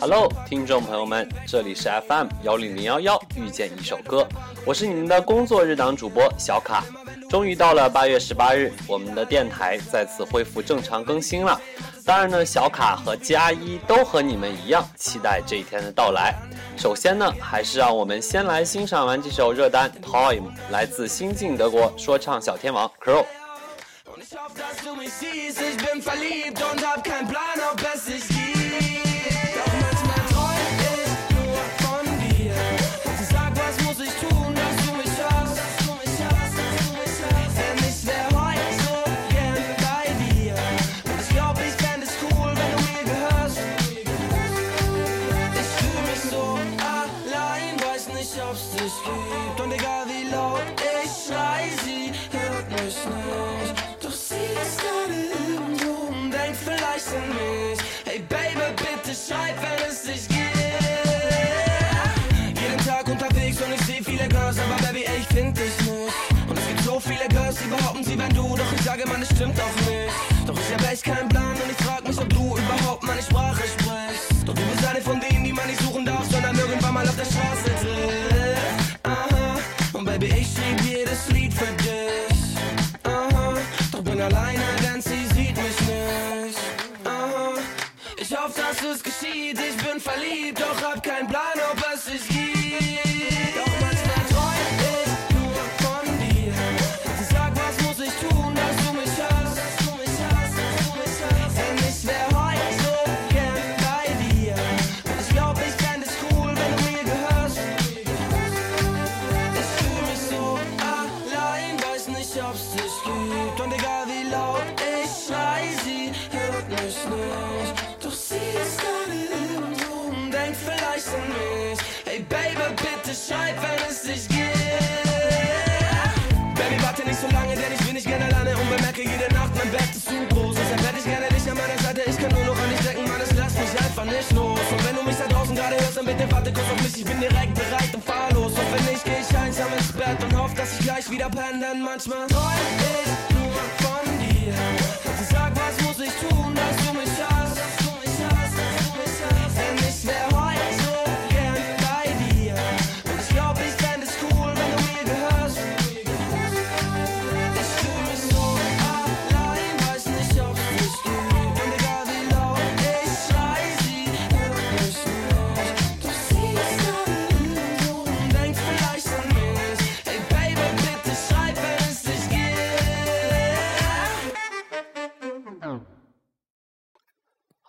Hello，听众朋友们，这里是 FM 幺零零幺幺遇见一首歌，我是你们的工作日档主播小卡。终于到了八月十八日，我们的电台再次恢复正常更新了。当然呢，小卡和加一都和你们一样期待这一天的到来。首先呢，还是让我们先来欣赏完这首热单《Time》，来自新晋德国说唱小天王 Crow。Schrieb jedes Lied für dich. Aha, doch bin alleine, denn sie sieht mich nicht. Aha, ich hoffe, dass es geschieht, ich bin verliebt, doch hab keinen Plan, ob es sich gibt. Nicht los. Und wenn du mich da draußen gerade hörst, dann bitte warte kurz auf mich, ich bin direkt bereit und fahr los. Und wenn nicht, geh ich einsam ins Bett und hoffe, dass ich gleich wieder penne, denn manchmal träum ich nur von dir. Sag, was muss ich tun, dass du mich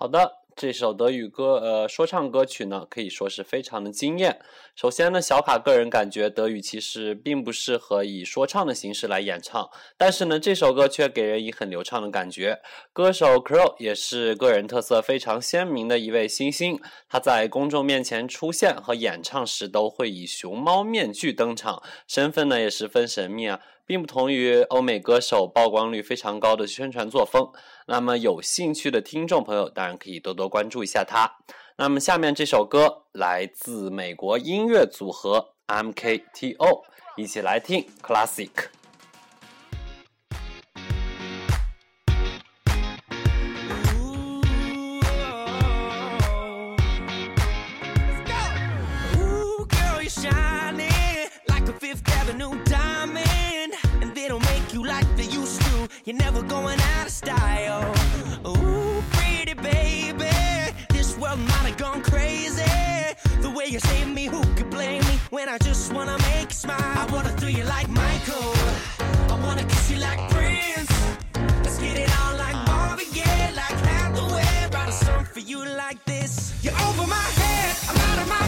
好的，这首德语歌呃说唱歌曲呢，可以说是非常的惊艳。首先呢，小卡个人感觉德语其实并不适合以说唱的形式来演唱，但是呢，这首歌却给人以很流畅的感觉。歌手 Crow 也是个人特色非常鲜明的一位新星，他在公众面前出现和演唱时都会以熊猫面具登场，身份呢也十分神秘啊。并不同于欧美歌手曝光率非常高的宣传作风。那么有兴趣的听众朋友，当然可以多多关注一下他。那么下面这首歌来自美国音乐组合 MKTO，一起来听 Classic。Avenue You're never going out of style. Ooh, pretty baby, this world might have gone crazy. The way you save me, who could blame me when I just wanna make you smile? I wanna throw you like Michael, I wanna kiss you like Prince. Let's get it on like Marvin Gaye, like Hathaway. Write a song for you like this. You're over my head, I'm out of my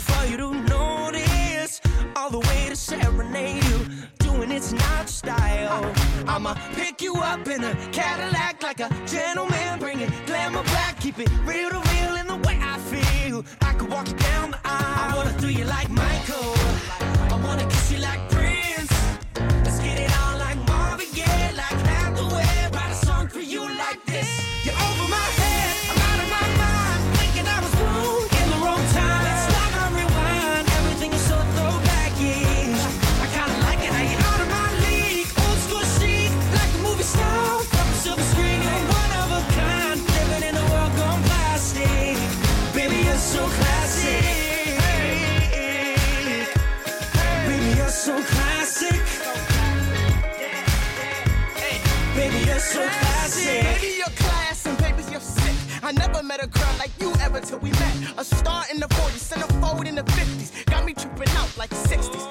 for you to notice. All the way to serenade you, doing it's not style. I'ma pick you up in a Cadillac like a gentleman, bring it glamour back, keep it real to real in the way I feel. I could walk so classic. Baby, you're class and baby, you're sick. I never met a girl like you ever till we met. A star in the 40s, centerfold in the 50s. Got me tripping out like 60s.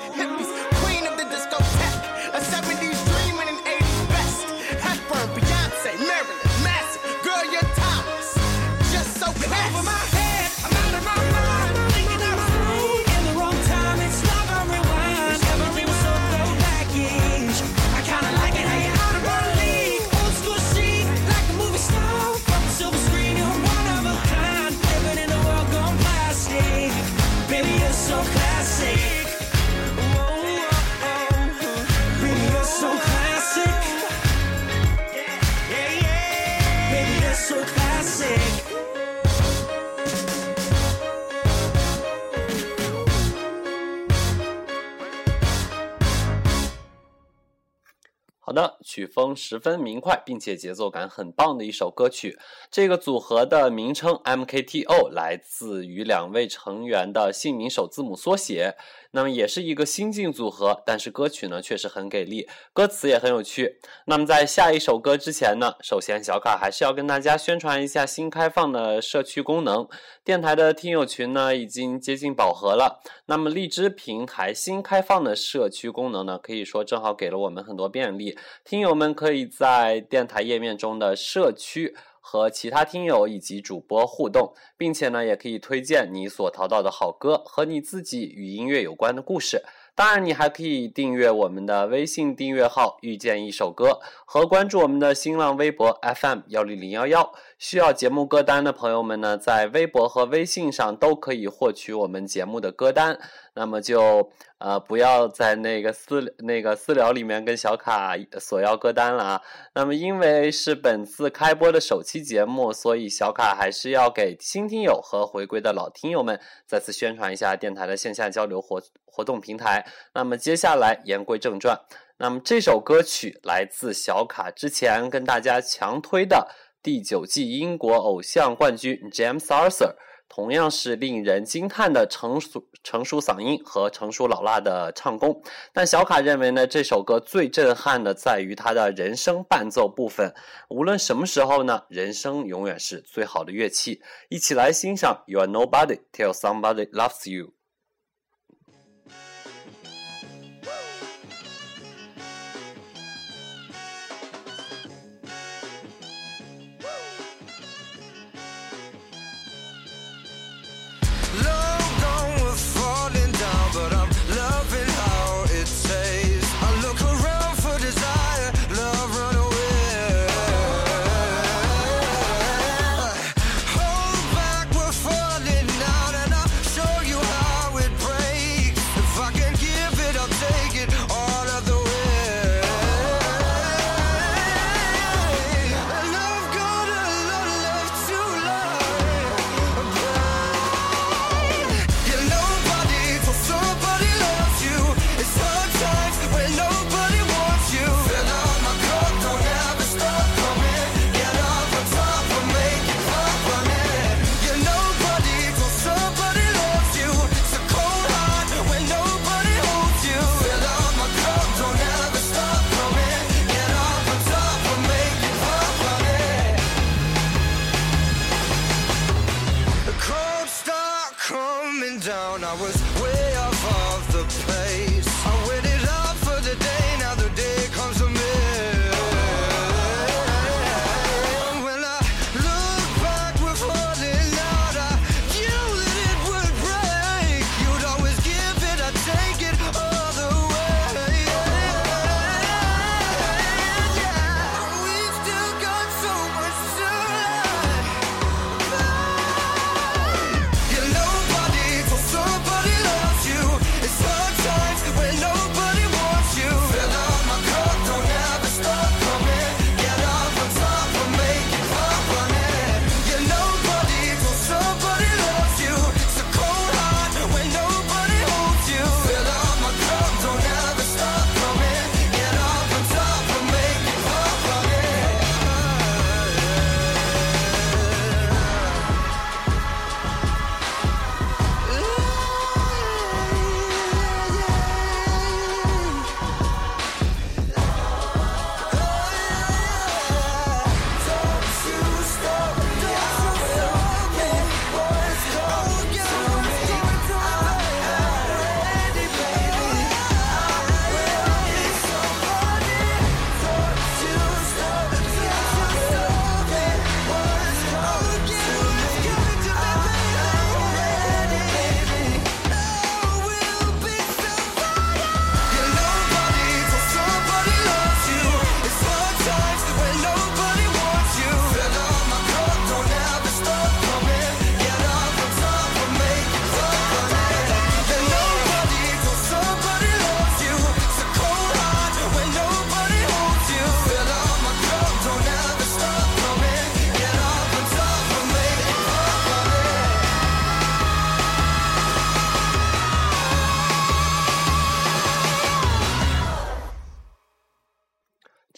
好的，曲风十分明快，并且节奏感很棒的一首歌曲。这个组合的名称 MKTO 来自于两位成员的姓名首字母缩写。那么也是一个新晋组合，但是歌曲呢确实很给力，歌词也很有趣。那么在下一首歌之前呢，首先小卡还是要跟大家宣传一下新开放的社区功能。电台的听友群呢已经接近饱和了，那么荔枝平台新开放的社区功能呢，可以说正好给了我们很多便利。听友们可以在电台页面中的社区和其他听友以及主播互动，并且呢，也可以推荐你所淘到的好歌和你自己与音乐有关的故事。当然，你还可以订阅我们的微信订阅号“遇见一首歌”和关注我们的新浪微博 FM 幺零零幺幺。需要节目歌单的朋友们呢，在微博和微信上都可以获取我们节目的歌单。那么就呃不要在那个私那个私聊里面跟小卡索要歌单了啊。那么因为是本次开播的首期节目，所以小卡还是要给新听友和回归的老听友们再次宣传一下电台的线下交流活活动平台。那么接下来言归正传，那么这首歌曲来自小卡之前跟大家强推的第九季英国偶像冠军 James Arthur。同样是令人惊叹的成熟成熟嗓音和成熟老辣的唱功，但小卡认为呢，这首歌最震撼的在于它的人声伴奏部分。无论什么时候呢，人声永远是最好的乐器。一起来欣赏 You Are Nobody Till Somebody Loves You。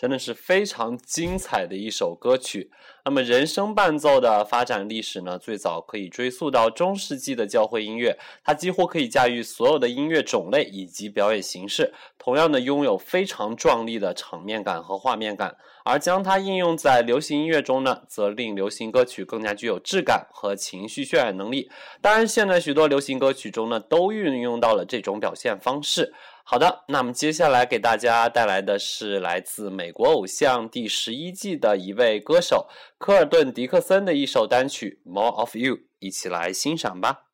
真的是非常精彩的一首歌曲。那么，人声伴奏的发展历史呢，最早可以追溯到中世纪的教会音乐，它几乎可以驾驭所有的音乐种类以及表演形式，同样的拥有非常壮丽的场面感和画面感。而将它应用在流行音乐中呢，则令流行歌曲更加具有质感和情绪渲染能力。当然，现在许多流行歌曲中呢，都运用到了这种表现方式。好的，那么接下来给大家带来的是来自美国偶像第十一季的一位歌手科尔顿·迪克森的一首单曲《More of You》，一起来欣赏吧。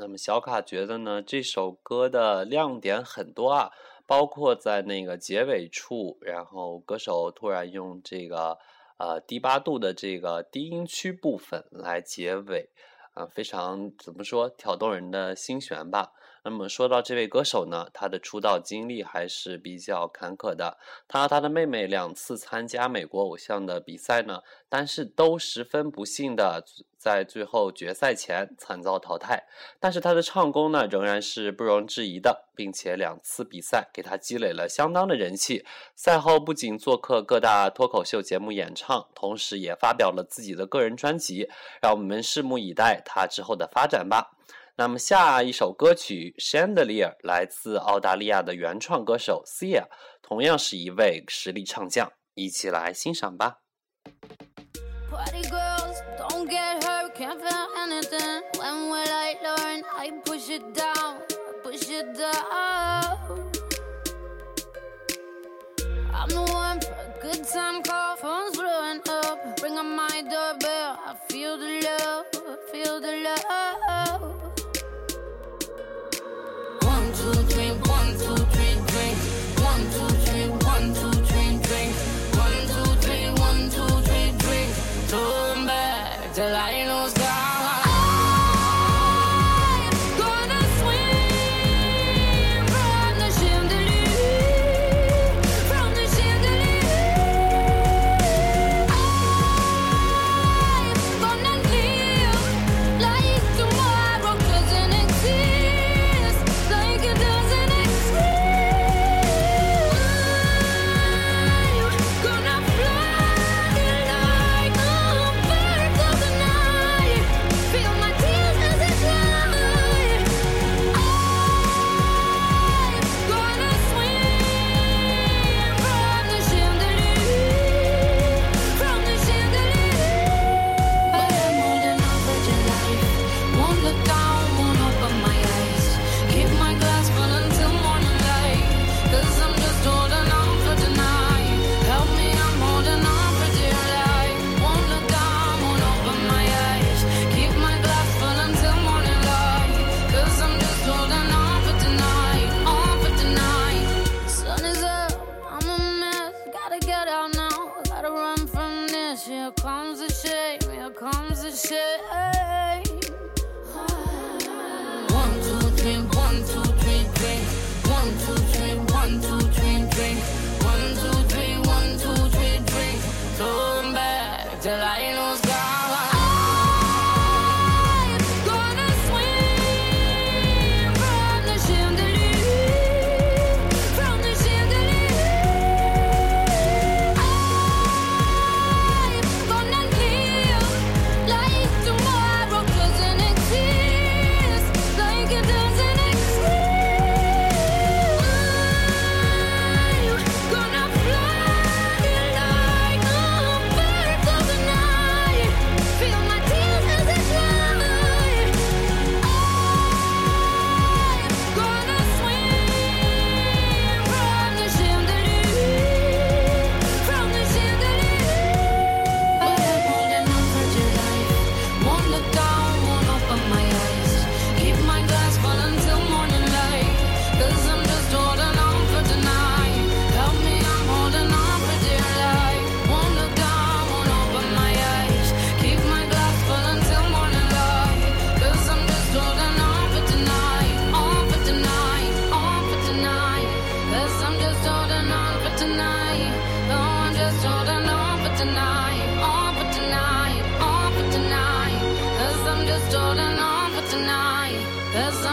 那么小卡觉得呢，这首歌的亮点很多啊，包括在那个结尾处，然后歌手突然用这个呃低八度的这个低音区部分来结尾，啊、非常怎么说挑动人的心弦吧。那么说到这位歌手呢，他的出道经历还是比较坎坷的。他和他的妹妹两次参加美国偶像的比赛呢，但是都十分不幸的在最后决赛前惨遭淘汰。但是他的唱功呢，仍然是不容置疑的，并且两次比赛给他积累了相当的人气。赛后不仅做客各大脱口秀节目演唱，同时也发表了自己的个人专辑。让我们拭目以待他之后的发展吧。那么下一首歌曲《Chandelier》来自澳大利亚的原创歌手 Sia，同样是一位实力唱将，一起来欣赏吧。Party girls, don't get hurt, can't feel anything. When will I learn? I push it down, push it down. I'm the one for a good time call, phone's blowing up. Ring on my doorbell, I feel the love, feel the love.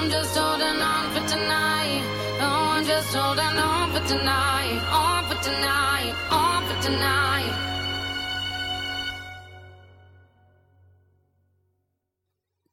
Just holding on for tonight. Oh, I'm just holding on for tonight. On for tonight, on for tonight.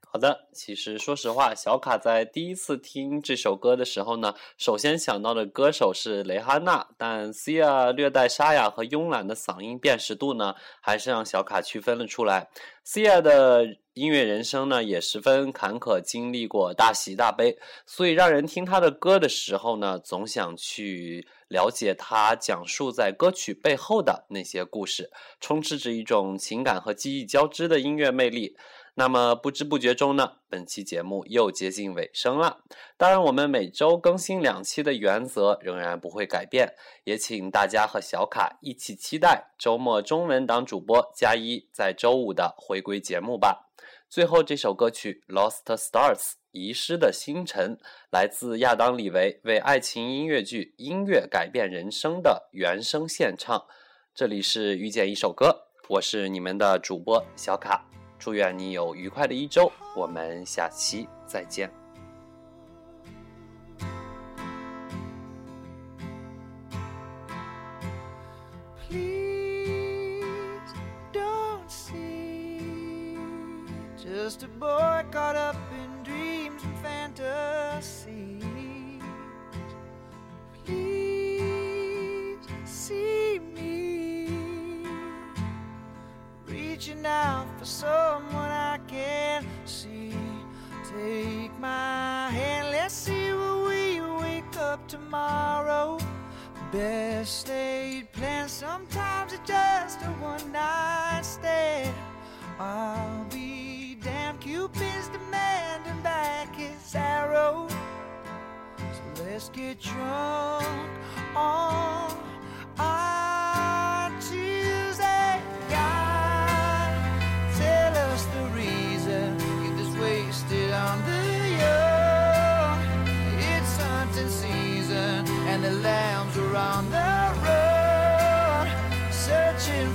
好的，其实说实话，小卡在第一次听这首歌的时候呢，首先想到的歌手是蕾哈娜，但 Sia 略带沙哑和慵懒的嗓音辨识度呢，还是让小卡区分了出来。Sia 的音乐人生呢，也十分坎坷，经历过大喜大悲，所以让人听他的歌的时候呢，总想去了解他讲述在歌曲背后的那些故事，充斥着一种情感和记忆交织的音乐魅力。那么不知不觉中呢，本期节目又接近尾声了。当然，我们每周更新两期的原则仍然不会改变，也请大家和小卡一起期待周末中文档主播加一在周五的回归节目吧。最后这首歌曲《Lost Stars》遗失的星辰》，来自亚当·李维为爱情音乐剧《音乐改变人生》的原声献唱。这里是遇见一首歌，我是你们的主播小卡，祝愿你有愉快的一周，我们下期再见。Just a boy caught up in dreams and fantasies. Please see me reaching out for someone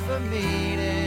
for me